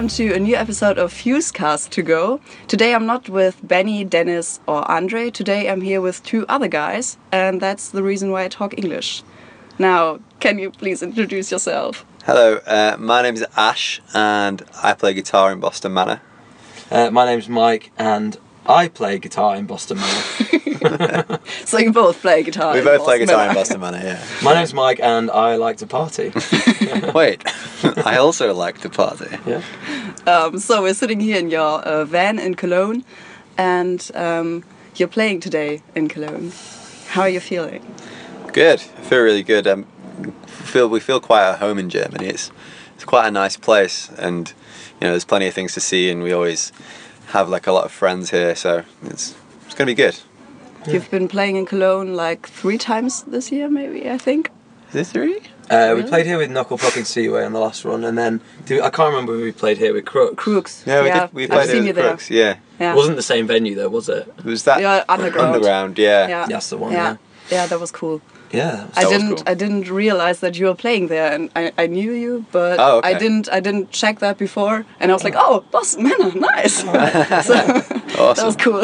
Welcome to a new episode of Fusecast to go. Today I'm not with Benny, Dennis, or Andre. Today I'm here with two other guys, and that's the reason why I talk English. Now, can you please introduce yourself? Hello, uh, my name is Ash, and I play guitar in Boston Manor. Uh, my name's Mike, and I play guitar in Boston Manor. So you both play guitar. we both play Boston guitar in Manor. Boston Manor, yeah. my name's Mike, and I like to party. Wait, I also like to party. Yeah. Um, so we're sitting here in your uh, van in Cologne, and um, you're playing today in Cologne. How are you feeling? Good, I feel really good. Um, feel we feel quite at home in Germany. It's it's quite a nice place, and you know there's plenty of things to see, and we always have like a lot of friends here, so it's it's gonna be good. You've been playing in Cologne like three times this year, maybe I think. Is it three? Uh, we played here with Knuckle Puck and Seaway on the last run, and then do, I can't remember if we played here with Crooks. Crooks. Yeah, we did. We I've played seen you with there. Crooks. Yeah, Yeah. It wasn't the same venue though, was it? was that Yeah, underground. Underground, yeah. Yeah. That's the one. yeah. Yeah. Yeah, that was cool. Yeah. I didn't cool. I didn't realize that you were playing there and I, I knew you but Oh, okay. I didn't I didn't check that before and I was like, Oh, Boston Manor, nice. so, That was cool.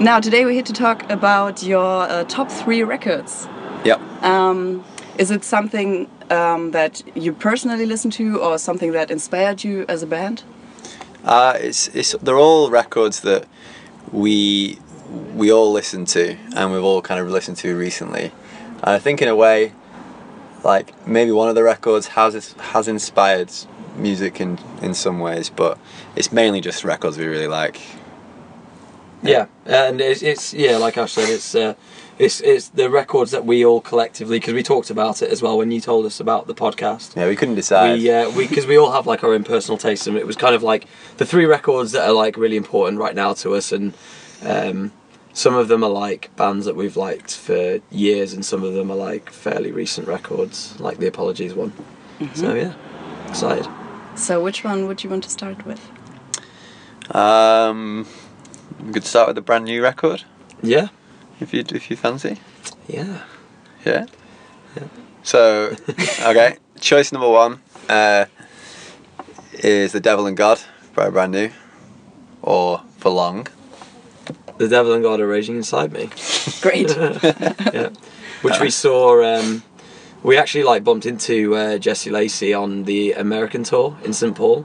now today we're here to talk about your uh, top three records. Yep. Um, is it something um, that you personally listen to or something that inspired you as a band? Uh, it's it's they're all records that we we all listen to and we've all kind of listened to recently. And I think in a way, like maybe one of the records has has inspired music in in some ways, but it's mainly just records we really like. Yeah, and it's, it's yeah, like I said, it's uh, it's it's the records that we all collectively because we talked about it as well when you told us about the podcast. Yeah, we couldn't decide. We uh, we because we all have like our own personal tastes, and it was kind of like the three records that are like really important right now to us, and um, some of them are like bands that we've liked for years, and some of them are like fairly recent records, like the Apologies one. So yeah, excited. So which one would you want to start with? Um, we could start with a brand new record Yeah, if you if you fancy. yeah. Yeah. Yeah. So, okay, choice number one uh, is "The Devil and God" by Brand New, or "For Long." The Devil and God are raging inside me. Great. yeah, which we saw. Um, we actually like bumped into uh, Jesse Lacey on the American tour in St Paul,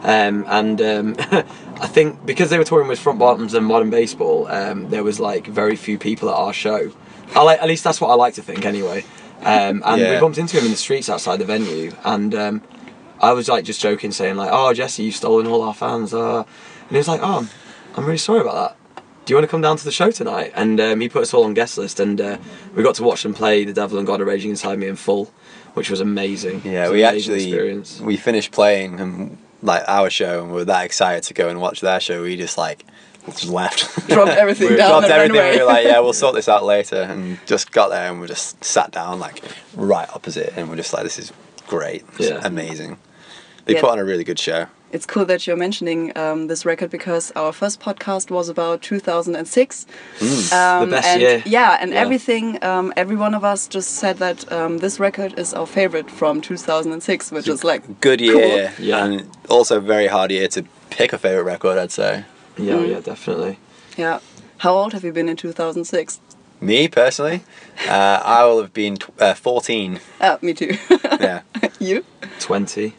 um, and um, I think because they were touring with Front Bottoms and Modern Baseball, um, there was like very few people at our show. I like, at least that's what I like to think anyway. Um, and we bumped into him in the streets outside the venue, and um, I was like just joking, saying like, "Oh, Jesse, you've stolen all our fans," uh, and he was like, "Oh, I'm, I'm really sorry about that." Do you want to come down to the show tonight? And um, he put us all on guest list, and uh, we got to watch them play The Devil and God Are Raging Inside Me in full, which was amazing. Yeah, was we amazing actually experience. we finished playing and like our show, and we were that excited to go and watch their show. We just like just left, Dropped everything we down dropped and everything. away. We were like, yeah, we'll sort this out later, and just got there and we just sat down like right opposite, and we're just like, this is great, It's Yeah. amazing. They Yeah. put on a really good show. It's cool that you're mentioning um, this record because our first podcast was about 2006. Um, The best and year. Yeah, and Yeah. everything, um, every one of us just said that um, this record is our favorite from 2006, which is like Good cool. year, Yeah. and also very hard year to pick a favorite record. I'd say. Yeah, Mm. yeah, definitely. Yeah. How old have you been in 2006? Me personally, uh, I will have been tw- uh, 14. Ah, me too. Yeah. you? 20.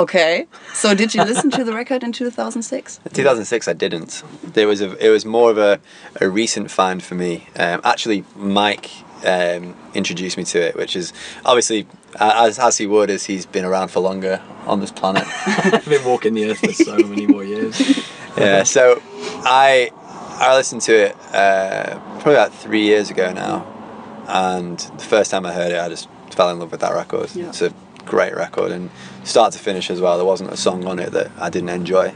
Okay. So did you listen to the record in 2006? 2006, I didn't. There was a. It was more of a, a recent find for me. Um, actually, Mike um, introduced me to it, which is obviously as as he would, as he's been around for longer on this planet. I've been walking the earth for so many more years. yeah. So I I listened to it uh, probably about three years ago now, and the first time I heard it, I just fell in love with that record. Yeah. It's a great record, and start to finish as well. There wasn't a song on it that I didn't enjoy.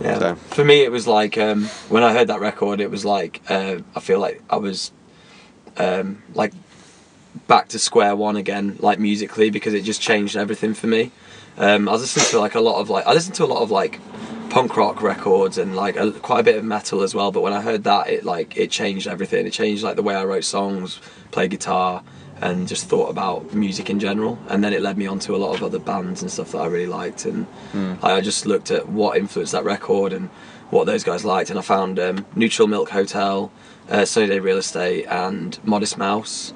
Yeah. So- For me, it was like um, when I heard that record, it was like uh, I feel like I was um, like back to square one again, like musically, because it just changed everything for me. Um, I was listening to like a lot of like I listened to a lot of like punk rock records and like a, quite a bit of metal as well. But when I heard that, it like it changed everything. It changed like the way I wrote songs, play guitar. And just thought about music in general. And then it led me on to a lot of other bands and stuff that I really liked. And I just looked at what influenced that record and what those guys liked. And I found um, Neutral Milk Hotel, uh, Sunny Day Real Estate, and Modest Mouse.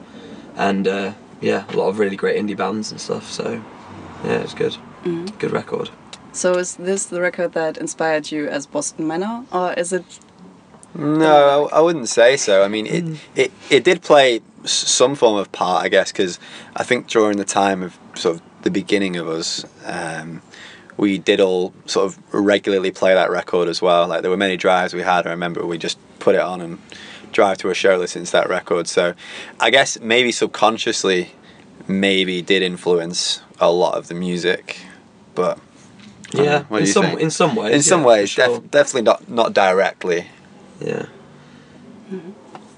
And uh, yeah, a lot of really great indie bands and stuff. So yeah, it's good. Good record. So is this the record that inspired you as Boston Manor, or is it? No, I, I wouldn't say so. I mean, it, it, it did play s- some form of part, I guess, because I think during the time of sort of the beginning of us, um, we did all sort of regularly play that record as well. Like there were many drives we had. I remember we just put it on and drive to a show listening to that record. So I guess maybe subconsciously, maybe did influence a lot of the music, but I know. Yeah, What in some think? in some ways. in some yeah, for ways, sure. def- definitely not not directly. Yeah.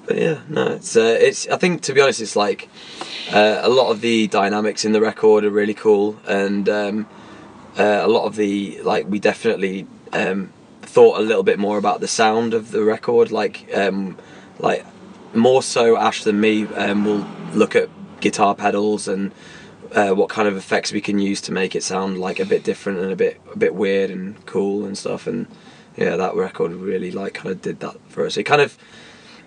But yeah, no, it's uh, it's. I think to be honest, it's like uh, a lot of the dynamics in the record are really cool, and um, uh, a lot of the like we definitely um, thought a little bit more about the sound of the record, like um, like more so Ash than me. Um, will look at guitar pedals and uh, what kind of effects we can use to make it sound like a bit different and a bit a bit weird and cool and stuff. And yeah, that record really like kind of did that for us. It kind of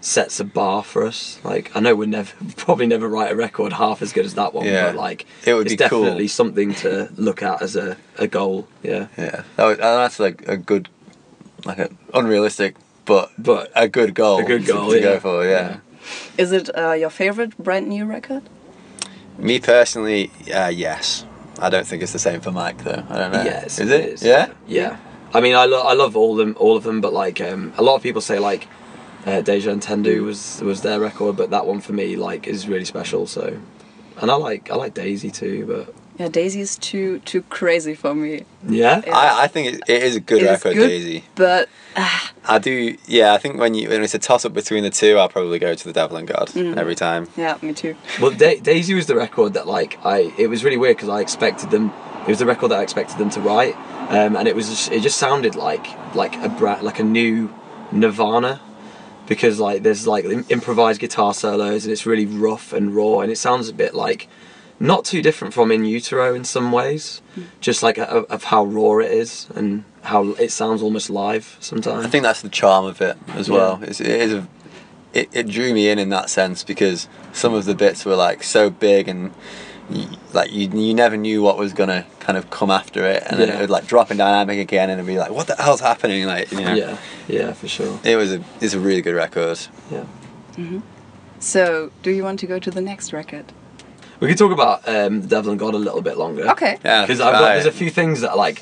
sets a bar for us. Like I know we'll never probably never write a record half as good as that one, Yeah. but like It would it's be cool. definitely something to look at as a, a goal. Yeah. Yeah, that was, that's like a good, like an unrealistic, but But a good goal. a good to- goal, to, yeah. go for. Yeah. Is it uh, your favorite brand new record? Me personally, uh, yes. I don't think it's the same for Mike though. I don't know. Yes, is it? Yeah. Yeah. I mean, I, lo- I love all them, all of them, but like um, a lot of people say like uh, Deja Entendu was was their record, but that one for me like is really special. So, and I like I like Daisy too, but Yeah, Daisy's too too crazy for me. yeah, Yeah. I, I think it, it is a good It is record, good. Daisy. But ah, I do. Yeah, I think when you when it's a toss up between the two, I'll probably go to the Devil and God Mm. every time. yeah, me too. Well, da- Daisy was the record that like I. It was really weird because I expected them. It was the record that I expected them to write, um, and it was. Just, it just sounded like like a bra- like a new Nirvana, because like there's like improvised guitar solos and it's really rough and raw and it sounds a bit like not too different from In Utero in some ways, hmm. just like a, of how raw it is and how it sounds almost live sometimes. I think that's the charm of it as Yeah. well. It's, it is a, it, it drew me in in that sense because some of the bits were like so big and y like you you never knew what was gonna kind of come after it, and then it would like drop in dynamic again, and it'd be like, what the hell's happening? Like, you know, Yeah, yeah, for sure. it was a it's a really good record. Yeah. So, do you want to go to the next record? We could talk about um, the Devil and God a little bit longer. Okay. Yeah, Because I've got, right. there's a few things that like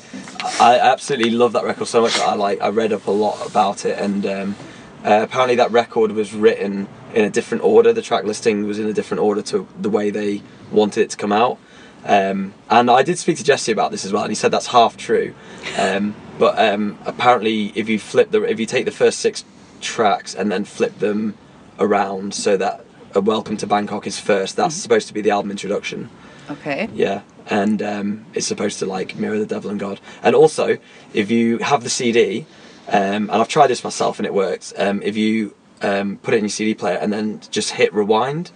I absolutely love that record so much that I like I read up a lot about it and um, uh, apparently that record was written in a different order. The track listing was in a different order to the way they wanted it to come out. Um, and I did speak to Jesse about this as well, and he said that's half true. Um, but um, apparently, if you flip the if you take the first six tracks and then flip them around so that a Welcome to Bangkok is first, that's supposed to be the album introduction. Okay. Yeah, and um, it's supposed to like mirror the Devil and God. And also, if you have the CD, um, and I've tried this myself and it works. Um, if you um, put it in your CD player and then just hit rewind,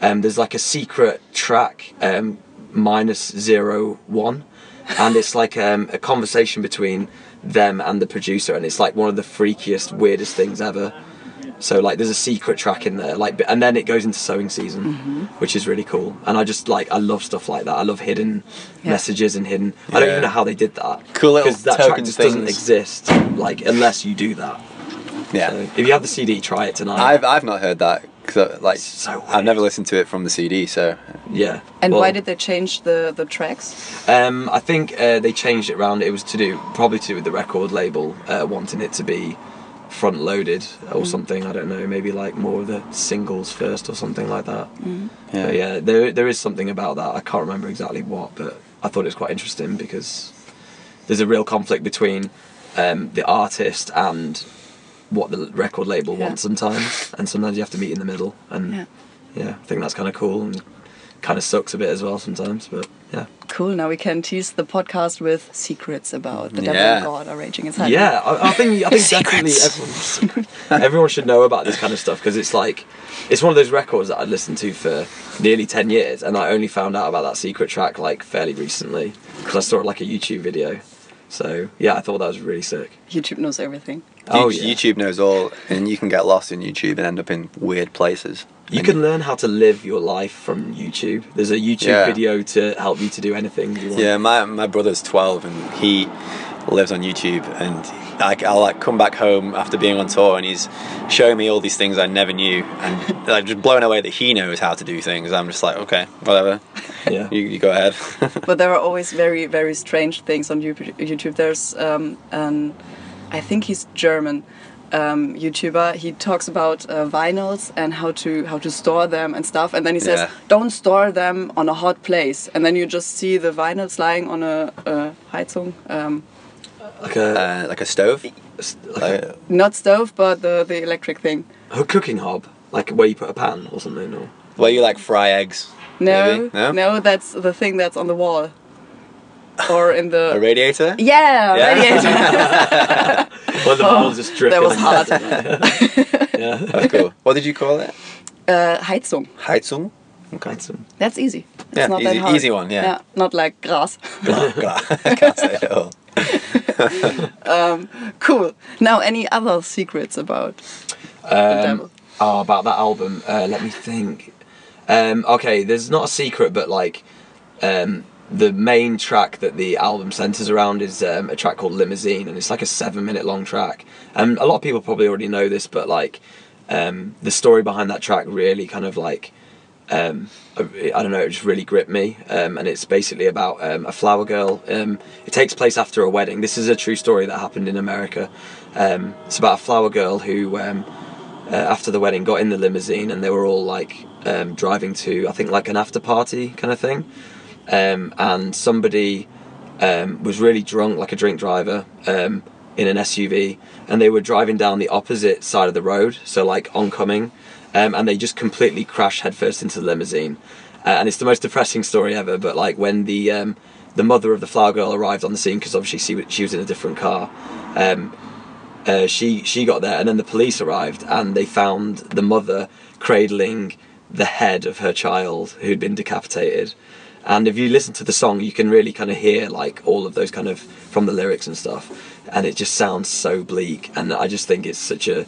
um, there's like a secret track um, minus zero one, and it's like um, a conversation between them and the producer, and it's like one of the freakiest, weirdest things ever. So like, there's a secret track in there, like, and then it goes into sowing season, which is really cool. And I just like, I love stuff like that. I love hidden Yeah. messages and hidden. I don't even know how they did that. Cool little because that track token just doesn't exist, like unless you do that. Yeah, So if you have the CD, try it tonight. I've I've not heard that because like So I've never listened to it from the CD. So yeah. And Well, why did they change the the tracks? Um, I think uh, they changed it around. It was to do probably to do with the record label uh, wanting it to be front loaded or something. I don't know. Maybe like more of the singles first or something like that. yeah, But yeah, there there is something about that. I can't remember exactly what, but I thought it was quite interesting because there's a real conflict between um, the artist and what the record label Yeah. wants sometimes, and sometimes you have to meet in the middle. And Yeah. yeah, I think that's kind of cool and kind of sucks a bit as well sometimes. But yeah. Cool. Now we can tease the podcast with secrets about the devil Yeah. and God are raging inside. Yeah, I, I think I think definitely everyone, everyone should know about this kind of stuff because it's like it's one of those records that I'd listened to for nearly ten years, and I only found out about that secret track like fairly recently because I saw it like a YouTube video. So yeah, I thought that was really sick. YouTube knows everything. Oh, You- yeah. YouTube knows all, and you can get lost in YouTube and end up in weird places. You can learn how to live your life from YouTube. There's a YouTube Yeah. video to help you to do anything you want. Yeah, my my brother's twelve and he lives on YouTube, and I, I'll like come back home after being on tour, and he's showing me all these things I never knew, and like just blown away that he knows how to do things. I'm just like, okay, whatever, Yeah. you, you go ahead. but there are always very very strange things on YouTube. YouTube. There's um, an I think he's German um, YouTuber. He talks about uh, vinyls and how to how to store them and stuff. And then he says, Yeah. "Don't store them on a hot place." And then you just see the vinyls lying on a, a Heizung, um, Like a, uh, like a stove, like like, a, not stove, but the the electric thing. a cooking hob, like where you put a pan or something. Or where you like fry eggs. No, Maybe? No? that's the thing that's on the wall, or in the A radiator. yeah, Yeah. radiator. Well, the bubbles just dripping. that was hard. yeah. That's cool. What did you call it? uh, Heizung. Heizung. Quite some. That's easy. It's Yeah, not easy- that hard. easy one, yeah. not like grass. Can't say it at all. cool. Now, any other secrets about the? Um, oh, about that album. Uh, let me think. Um, okay, there's not a secret, but like um, the main track that the album centers around is um, a track called Limousine, and it's like a seven-minute long track. And a lot of people probably already know this, but like um, the story behind that track really kind of like um, I I don't know, it just really gripped me. Um, and it's basically about um, a flower girl. Um, it takes place after a wedding. This is a true story that happened in America. Um, it's about a flower girl who, um, uh, after the wedding, got in the limousine and they were all like driving to, I think, like an after party kind of thing. And somebody was really drunk, like a drink driver, in an SUV, and they were driving down the opposite side of the road, so like oncoming, um, and they just completely crashed headfirst into the limousine. Uh, and it's the most depressing story ever. But like when the um, the mother of the flower girl arrived on the scene, because obviously she, she was in a different car. Um, uh, she she got there, and then the police arrived, and they found the mother cradling the head of her child who'd been decapitated. And if you listen to the song, you can really kind of hear like all of those kind of from the lyrics and stuff, and it just sounds so bleak. And I just think it's such a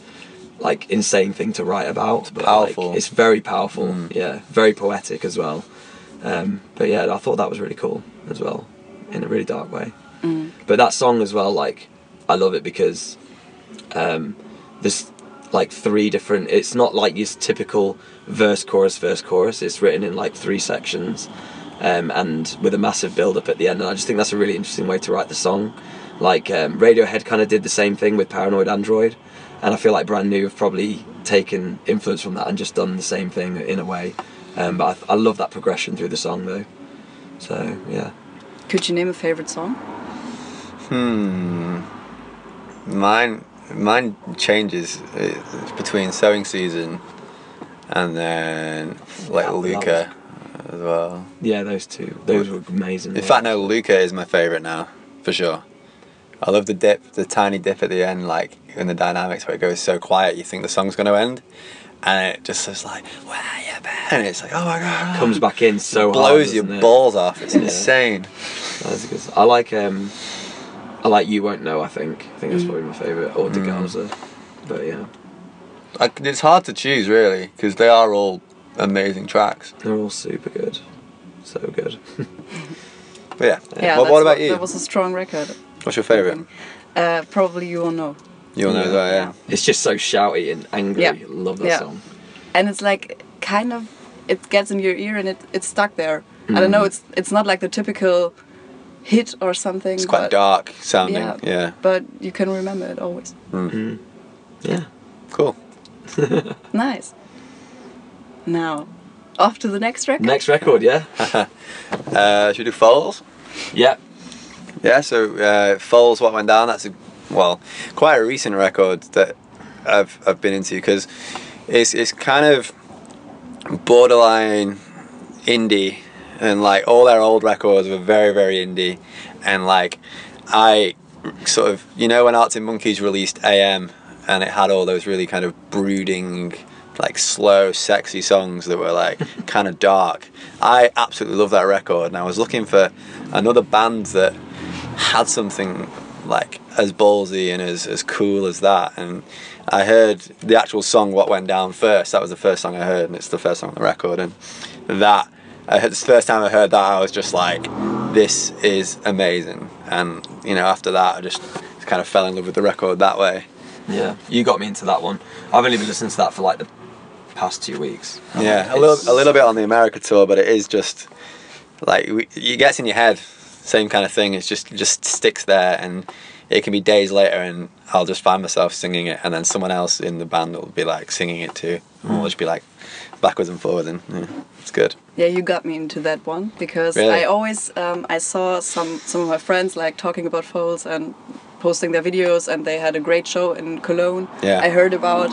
like insane thing to write about. But like, powerful. it's very powerful. Yeah, very poetic as well. Um, but yeah, I thought that was really cool as well, in a really dark way. But that song as well, like I love it because um, there's like three different. It's not like your typical verse, chorus, verse, chorus. It's written in like three sections, um, and with a massive build up at the end. And I just think that's a really interesting way to write the song. Like um, Radiohead kind of did the same thing with Paranoid Android, and I feel like Brand New have probably taken influence from that and just done the same thing in a way. Um, but I, I love that progression through the song though. So yeah. Could you name a favorite song? Hmm. Mine, mine changes uh, between sowing season and then like That- that Luca as well. Yeah, those two. Those were amazing. In fact, no, Luca is my favorite now for sure. I love the dip, the tiny dip at the end, like in the dynamics where it goes so quiet, you think the song's going to end, and it just is like, "Where you been?" And it's like, "Oh my god!" comes back in so hard, blows your it? balls off. It's Yeah. insane. That's good. I like um, I like you won't know. I think I think that's probably my favorite. Or Mm. Degausser, but yeah, Like, it's hard to choose really because they are all amazing tracks. they're all super good, so good. But yeah, Yeah, what, that's what about you? That was a strong record. What's your favorite? Uh, probably you will know. You all know Yeah. that, yeah. it's just so shouty and angry. Yeah. Love that Yeah. song. and it's like kind of it gets in your ear and it, it's stuck there. I don't Mm. know. It's it's not like the typical hit or something. It's quite dark sounding. Yeah, Yeah. But you can remember it always. Yeah. Cool. Nice. Now, off to the next record. Next record, yeah, Uh, should we do Foals? yeah. Yeah, so uh, Foals, What Went Down, that's a, well, quite a recent record that I've, I've been into because it's, it's kind of borderline indie and like all their old records were very very indie, and like I sort of you know when Arctic Monkeys released AM and it had all those really kind of brooding like slow sexy songs that were like kind of dark i absolutely love that record and i was looking for another band that had something like as ballsy and as, as cool as that and i heard the actual song what went down first that was the first song i heard and it's the first song on the record and that I heard, the first time i heard that i was just like this is amazing and you know after that i just kind of fell in love with the record that way Yeah, you got me into that one. I've only been listening to that for like the past two weeks. Yeah, a little a little bit on the America tour, but it is just like we- it gets in your head. Same kind of thing. It's just just sticks there, and it can be days later, and I'll just find myself singing it, and then someone else in the band will be like singing it too, and we'll just be like backwards and forwards, and yeah, it's good. Yeah, you got me into that one because Really? I always um, I saw some some of my friends like talking about Foals and posting their videos, and they had a great show in Cologne. Yeah. I heard about,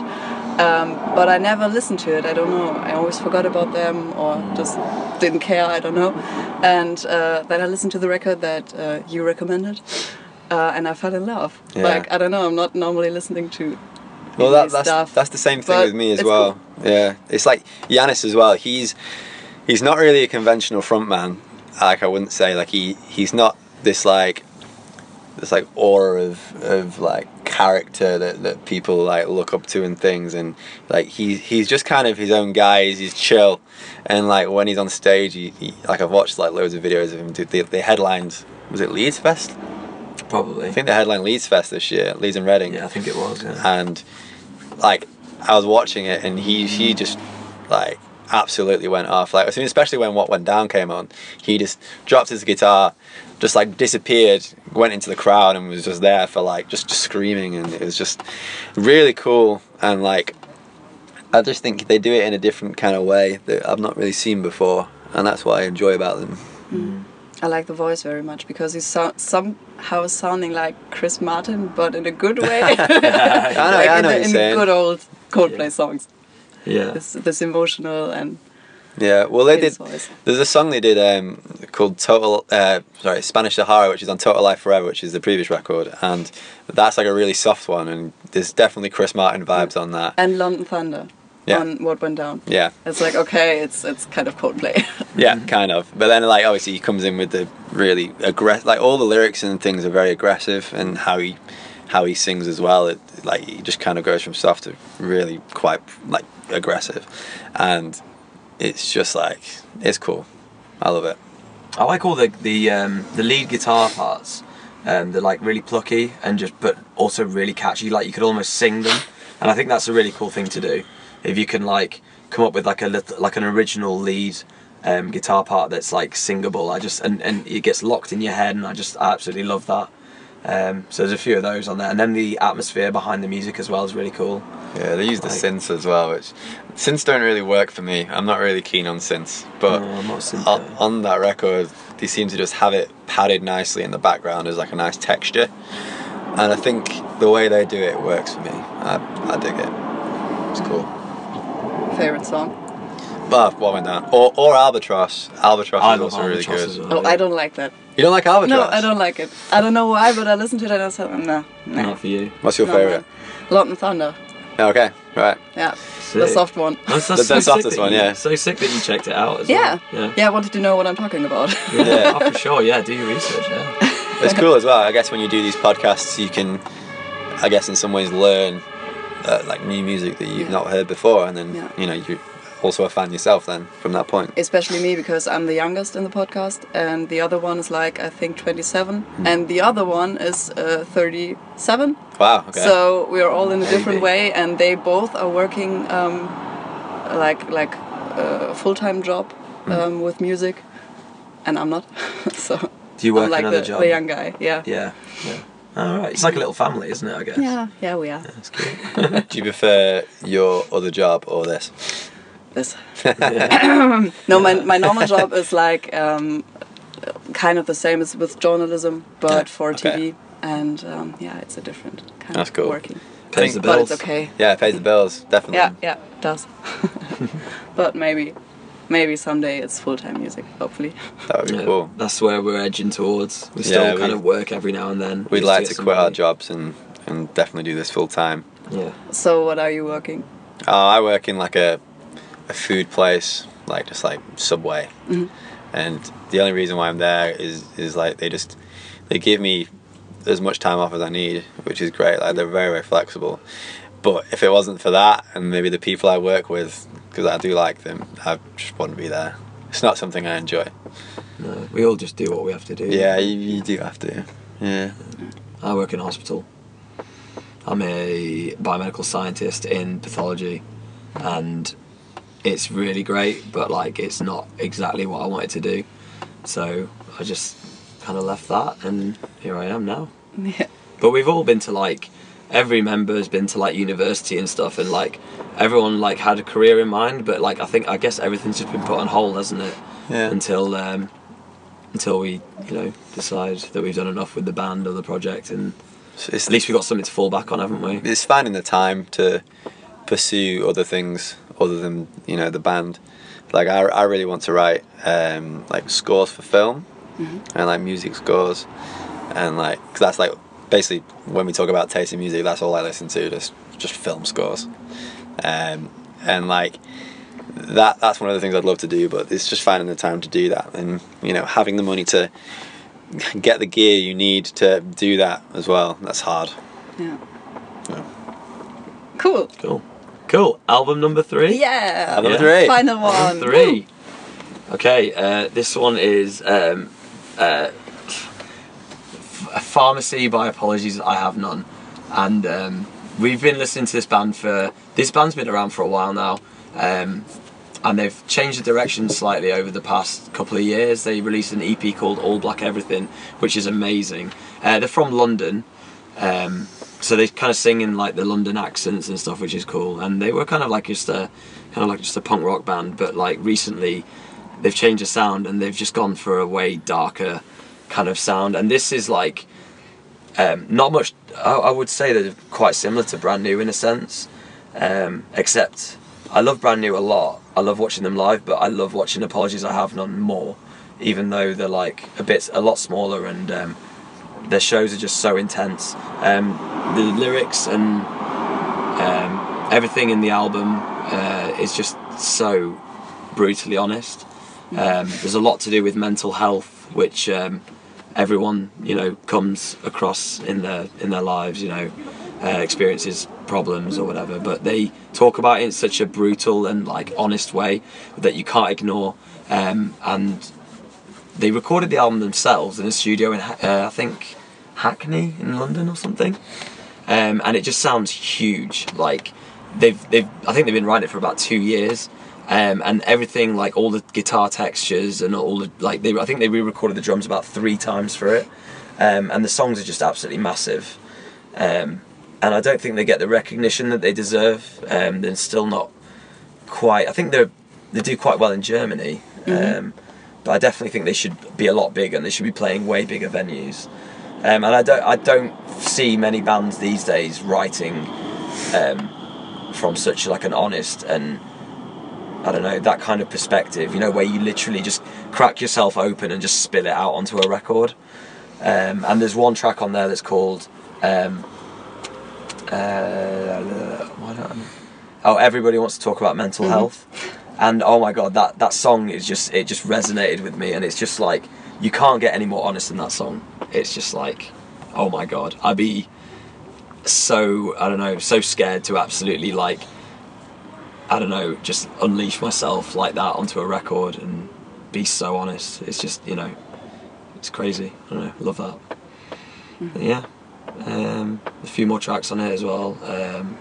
um, but I never listened to it. I don't know. I always forgot about them or just didn't care. I don't know. And uh, then I listened to the record that uh, you recommended, uh, and I fell in love. Yeah. Like I don't know. I'm not normally listening to. Well, that, that's stuff. that's the same thing with me as well. Yeah, it's like Yannis as well. He's he's not really a conventional frontman. Like I wouldn't say like he he's not this like this like aura of of like character that, that people like look up to and things and like he he's just kind of his own guy he's, he's chill and like when he's on stage he, he like I've watched like loads of videos of him do the, the headlines was it Leeds Fest Probably. I think the headline Leeds Fest this year Leeds and Reading yeah, I think it was. Yeah. and like I was watching it and he he just like absolutely went off like I mean, especially when what went down came on he just dropped his guitar just like disappeared went into the crowd and was just there for like just, just screaming and it was just really cool and like I just think they do it in a different kind of way that I've not really seen before and that's what I enjoy about them mm. I like the voice very much because he's so, somehow sounding like Chris Martin, but in a good way. I know, like I in, know the, what you're in the saying. good old Coldplay Yeah. songs. Yeah. This, this emotional and Yeah, well, they did. voice. There's a song they did um, called Total, uh, sorry, Spanish Sahara, which is on Total Life Forever, which is the previous record, and that's like a really soft one, and there's definitely Chris Martin vibes on that. and London Thunder Yeah. on What Went Down. Yeah, It's like okay, it's it's kind of Coldplay. yeah, kind of. But then, like, obviously, he comes in with the really aggressive, like all the lyrics and things are very aggressive, and how he how he sings as well. It like he just kind of goes from soft to really quite like aggressive, and it's just like it's cool. I love it. I like all the the um, the lead guitar parts. Um, they're like really plucky and just, but also really catchy. Like you could almost sing them, and I think that's a really cool thing to do. If you can like come up with like a like an original lead um, guitar part that's like singable, I just and, and it gets locked in your head, and I just I absolutely love that. Um, so there's a few of those on there, and then the atmosphere behind the music as well is really cool. Yeah, they use the Like- synths as well, which synths don't really work for me. I'm not really keen on synths, but No, I'm not a synth on, on that record, they seem to just have it padded nicely in the background as like a nice texture, and I think the way they do it works for me. I, I dig it. It's cool. Favorite song? But what went down? Or, or Albatross. Albatross I is love also really Albatross good. well. Oh, I don't like that. You don't like Albatross? No, I don't like it. I don't know why, but I listened to it and I said, no, no. Not for you. What's your no, favorite? man. London Thunder. Okay, right. Yeah, the soft one. That's, The- that's the so sick softest that one, you- yeah. So sick that you checked it out as Yeah. well. Yeah. Yeah, I wanted to know what I'm talking about. Yeah. Yeah. oh, for sure. Yeah, do your research. Yeah. it's cool as well. I guess when you do these podcasts, you can, I guess, in some ways, learn uh, like new music that you've Yeah. not heard before, and then Yeah. you know you're also a fan yourself. Then from that point, Especially me because I'm the youngest in the podcast, and the other one is like I think 27, and the other one is uh, 37. wow. Okay. So we are all in a different way, and they both are working um, like like a full time job um, with music, and I'm not. so Do you work I'm like another the, job? the young guy. Yeah. Yeah. Yeah. All right. It's like a little family, isn't it? I guess. Yeah, yeah, we are. That's cool. do you prefer your other job or this? This. No, my, my normal job is like um, kind of the same as with journalism, but Yeah, for okay. TV. And um, yeah, it's a different kind That's of cool. working. Pays the bills. But it's okay. Yeah, it pays the bills definitely. Yeah, yeah, it does. but maybe maybe someday it's full time music. Hopefully. That would be Yeah, cool. That's where we're edging towards. We still Yeah, kind of work every now and then. We'd like get to quit our jobs and, and definitely do this full time. Yeah. So what are you working? Uh, I work in like a, a food place, like just like Subway, Mhm. and the only reason why I'm there is is like they just they give me as much time off as I need, which is great. Like they're very very flexible. But if it wasn't for that, and maybe the people I work with, because I do like them, I just wouldn't be there. It's not something I enjoy. No, we all just do what we have to do. Yeah, you, you do have to. Yeah. I work in a hospital. I'm a biomedical scientist in pathology, and it's really great, but like it's not exactly what I wanted to do. So I just kind of left that, and here I am now. Yeah. But we've all been to like every member has been to like university and stuff, and like everyone like had a career in mind, but like I think I guess everything's just been put on hold, hasn't it? Yeah. Until um, until we you know decide that we've done enough with the band or the project, and So it's at least we've got something to fall back on, haven't we? it's finding the time to pursue other things other than you know the band. Like I, I really want to write um, like scores for film and like music scores, and like 'cause that's like basically when we talk about taste in music, that's all I listen to, just just film scores, um, and like that that's one of the things I'd love to do, but it's just finding the time to do that, and you know having the money to get the gear you need to do that as well. That's hard. Yeah. Yeah. Cool. Cool, cool. Album number three. Yeah. Number Yeah. three. Final one. Album three. Okay, uh, this one is um, uh, a pharmacy by apologies I have none, and um, we've been listening to this band for this band's been around for a while now, um, and they've changed the direction slightly over the past couple of years. They released an EP called All Black Everything, which is amazing. Uh, they're from London. Um, so they kind of sing in like the London accents and stuff, which is cool. And they were kind of like just a kind of like just a punk rock band, but like recently they've changed the sound and they've just gone for a way darker kind of sound. And this is like um, not much. I, I would say they're quite similar to Brand New in a sense, um, except I love Brand New a lot. I love watching them live, but I love watching Apologies I Have None more, even though they're like a bit a lot smaller and. Um, their shows are just so intense. Um, the lyrics and um, everything in the album uh, is just so brutally honest. Um, there's a lot to do with mental health, which um, everyone you know comes across in their in their lives. You know, uh, experiences problems or whatever, but they talk about it in such a brutal and like honest way that you can't ignore. Um, and they recorded the album themselves in a studio in uh, I think Hackney in London or something, um, and it just sounds huge. Like they've they've I think they've been writing it for about two years, um, and everything like all the guitar textures and all the like they I think they re-recorded the drums about three times for it, um, and the songs are just absolutely massive. Um, and I don't think they get the recognition that they deserve. Um, they're still not quite. I think they're they do quite well in Germany, um, but I definitely think they should be a lot bigger and they should be playing way bigger venues. Um, and I don't I don't see many bands these days writing um, from such like an honest and I don't know that kind of perspective. You know, where you literally just crack yourself open and just spill it out onto a record. Um, and there's one track on there that's called. Um, uh, why don't I- oh, everybody wants to talk about mental health, and oh my god, that that song is just it just resonated with me, and it's just like you can't get any more honest than that song. It's just like, oh my god, I'd be so I don't know, so scared to absolutely like, I don't know, just unleash myself like that onto a record and be so honest. It's just you know, it's crazy. I don't know, love that. But yeah, um, a few more tracks on it as well. Um,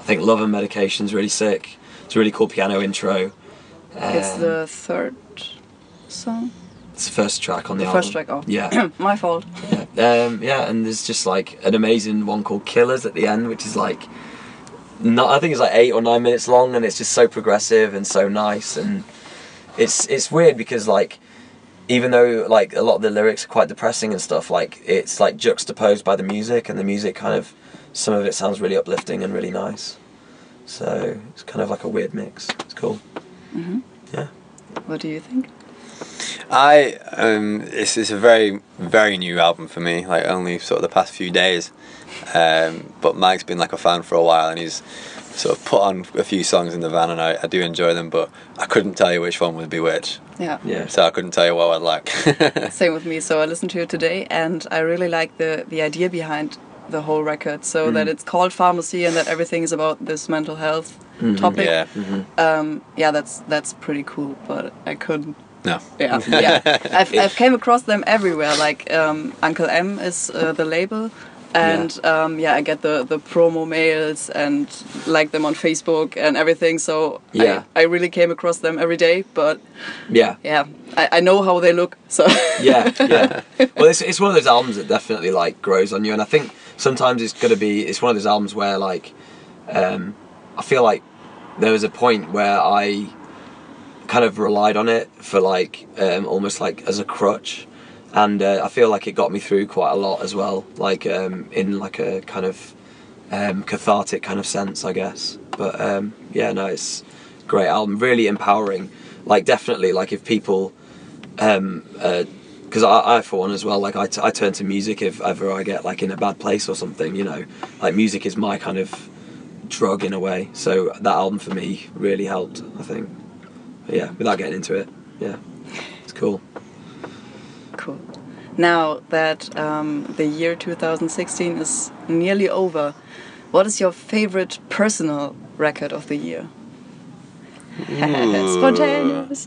I think Love and Medication's really sick. It's a really cool piano intro. It's Um, the third song. It's the first track on the, The album. first track. Oh, Yeah. my fault. Yeah, um, yeah, and there's just like an amazing one called Killers at the end, which is like, not I think it's like eight or nine minutes long, and it's just so progressive and so nice, and it's it's weird because like, even though like a lot of the lyrics are quite depressing and stuff, like it's like juxtaposed by the music, and the music kind of some of it sounds really uplifting and really nice, so it's kind of like a weird mix. It's cool. Yeah. What do you think? I um, it's it's a very very new album for me. Like only sort of the past few days. Um, but Mike's been like a fan for a while, and he's sort of put on a few songs in the van, and I, I do enjoy them. But I couldn't tell you which one would be which, Yeah. Yeah. so I couldn't tell you what I'd like. Same with me. So I listened to it today, and I really like the the idea behind the whole record. So that it's called Pharmacy, and that everything is about this mental health topic. yeah. Um, yeah, that's that's pretty cool. But I couldn't. No. Yeah, yeah. I've I've came across them everywhere. Like um, Uncle M is uh, the label. And um, yeah, I get the, the promo mails and like them on Facebook and everything. So Yeah. I, I really came across them every day. But Yeah. yeah, I, I know how they look. So yeah, yeah. Well, it's, it's one of those albums that definitely like grows on you, and I think sometimes it's gonna be it's one of those albums where like um, I feel like there was a point where I kind of relied on it for like um, almost like as a crutch, and uh, I feel like it got me through quite a lot as well, like um, in like a kind of um, cathartic kind of sense, I guess. But um, yeah, no, it's great. Album, really empowering. Like definitely, like if people um because I, I for one as well like I, turn to music if ever i get like in a bad place or something you know. Like music is my kind of drug in a way. So that album for me really helped i think yeah without getting into it yeah it's cool Cool. Now that um, the year 2016 is nearly over, what is your favorite personal record of the year? Spontaneous.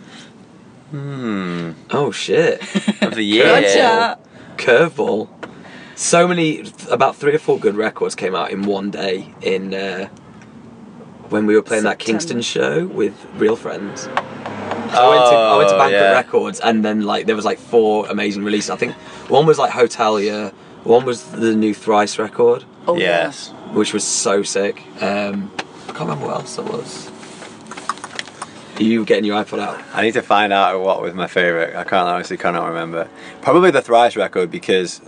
Hmm. oh shit Of the year. Gotcha. curveball so many about three or four good records came out in one day in uh, when we were playing that kingston show with real friends So I went to I went to Oh, Banquet yeah. Records and then like there was like four amazing releases. I think one was like Hotelier, one was the new Thrice record, Oh Yes. which was so sick. Um, I can't remember what else there was. Are you getting your iPod out? I need to find out what was my favorite. I can't honestly cannot remember. Probably the Thrice record because,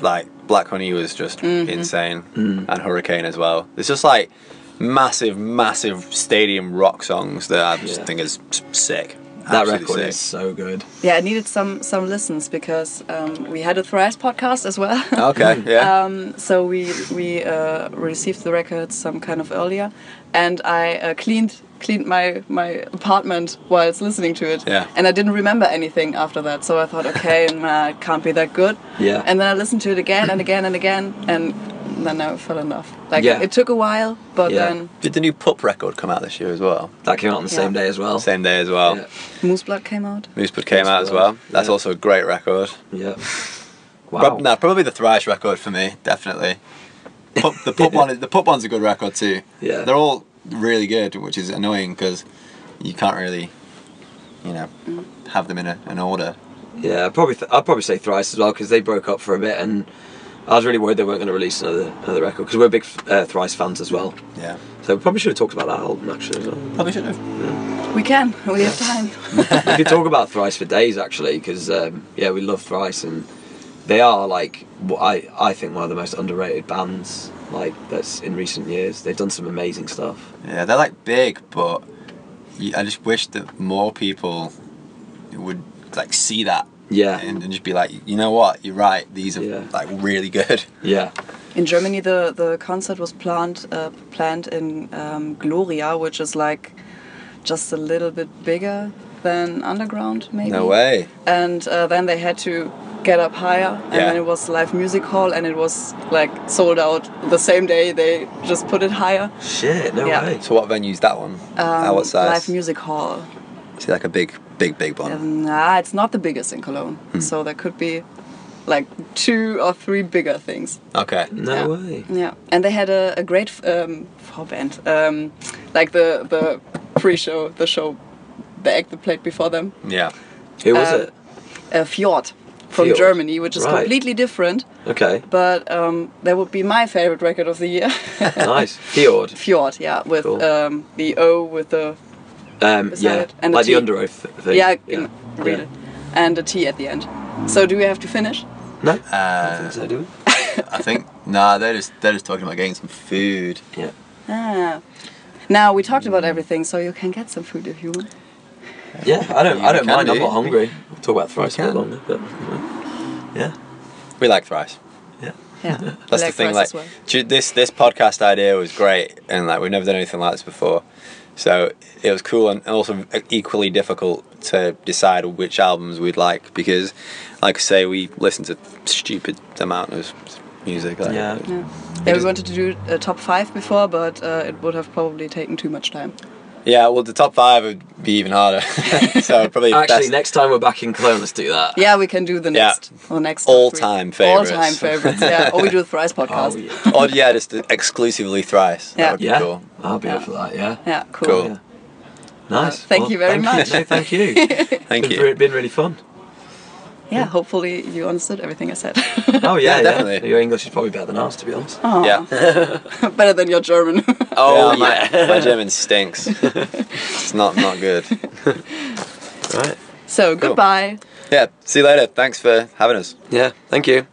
like, Black Honey was just insane, Mm. and Hurricane as well. It's just like massive, massive stadium rock songs that I just Yeah. think is sick. That Absolutely record sick. is so good. Yeah, I needed some some listens because um, we had a Thrice podcast as well. Okay, yeah. Um, so we we uh, received the record some kind of earlier, and I uh, cleaned cleaned my my apartment whilst listening to it. Yeah. And I didn't remember anything after that, so I thought, okay, nah, it can't be that good. Yeah. And then I listened to it again and again and again, and then I fell enough. Like Yeah. it took a while, but Yeah. then Did the new Pup record come out this year as well? That came out on the same Yeah. day as well. Same day as well. Yeah. Moose Blood came out. Moose Blood came Moose out as well. That's yeah. also a great record. Yeah. Wow. Prob- no, probably the Thrice record for me, definitely. Pup, the Pup one, the Pup one's a good record too. Yeah. they're all really good, which is annoying because you can't really, you know, mm. have them in a, an order. Yeah, I'd probably th- I'd probably say Thrice as well because they broke up for a bit, and I was really worried they weren't going to release another another record because we're big uh, Thrice fans as well. Yeah, So we probably should have talked about that album actually as well. probably should have. We can. We have time. we could talk about Thrice for days actually because um, yeah, we love Thrice and they are like what I I think one of the most underrated bands like that's in recent years. They've done some amazing stuff. Yeah, they're like big, but I just wish that more people would like see that Yeah, and, and just be like, you know what, you're right. These are Yeah. like really good. yeah, In Germany, the, the concert was planned uh, planned in um, Gloria, which is like just a little bit bigger than underground, maybe. No way. And uh, then they had to get up higher, and Yeah. then it was live music hall, and it was like sold out the same day. They just put it higher. shit, no Yeah. way. So what venue's that one? Um, Uh, what size? Live music hall. Is it like a big, big, big one? Um, nah, it's not the biggest in Cologne, Hmm. so there could be like two or three bigger things. Okay. No Yeah. way. Yeah, and they had a, a great um, Vorband, um, like the the pre-show, the show, the act that played before them, Yeah. Who was Uh, it? uh, Fjørt from Fjørt. Germany, which is Right. completely different, Okay, but um, that would be my favorite record of the year. nice. Fjørt. Fjørt, yeah, with Cool. um, the O with the Um, yeah. And the like the tea. under oath thing. yeah, yeah. read it, and a T at the end. So do we have to finish? No, I Uh, think so, do we? I think nah, they're just they're just talking about getting some food. Yeah. Ah, Now we talked about everything, so you can get some food if you want. Yeah, I don't. I don't can mind. I'm not hungry. We'll talk about thrice a bit longer, but yeah, We like thrice. yeah. Yeah, That's the thing. Like well. this this podcast idea was great, and like we've never done anything like this before, so it was cool and also equally difficult to decide which albums we'd like because, like I say, we listen to stupid amount of music. Like, Yeah. Yeah. Yeah, we wanted to do a top five before, but uh, it would have probably taken too much time. Yeah, well, the top five would be even harder. so probably Actually, best next time we're back in Cologne, let's do that. Yeah, we can do the Yeah. next or next All-time three. favourites. All-time favorites. Yeah, or we do a thrice oh, podcast. Oh, yeah. or yeah, just exclusively thrice. Yeah. That would be Yeah, cool. I'll be Yeah. up for that. Yeah. Yeah, cool. Cool. Yeah. Nice. thank you very much. no, thank you. Thank It's you. been, been really fun. Yeah, hopefully you understood everything I said. Oh yeah, Yeah, yeah, definitely. Your English is probably better than ours, to be honest. Aw. Yeah. Better than your German. Oh yeah, my, my German stinks. it's not not good. Right. so, goodbye. Yeah. See you later. Thanks for having us. Yeah. Thank you.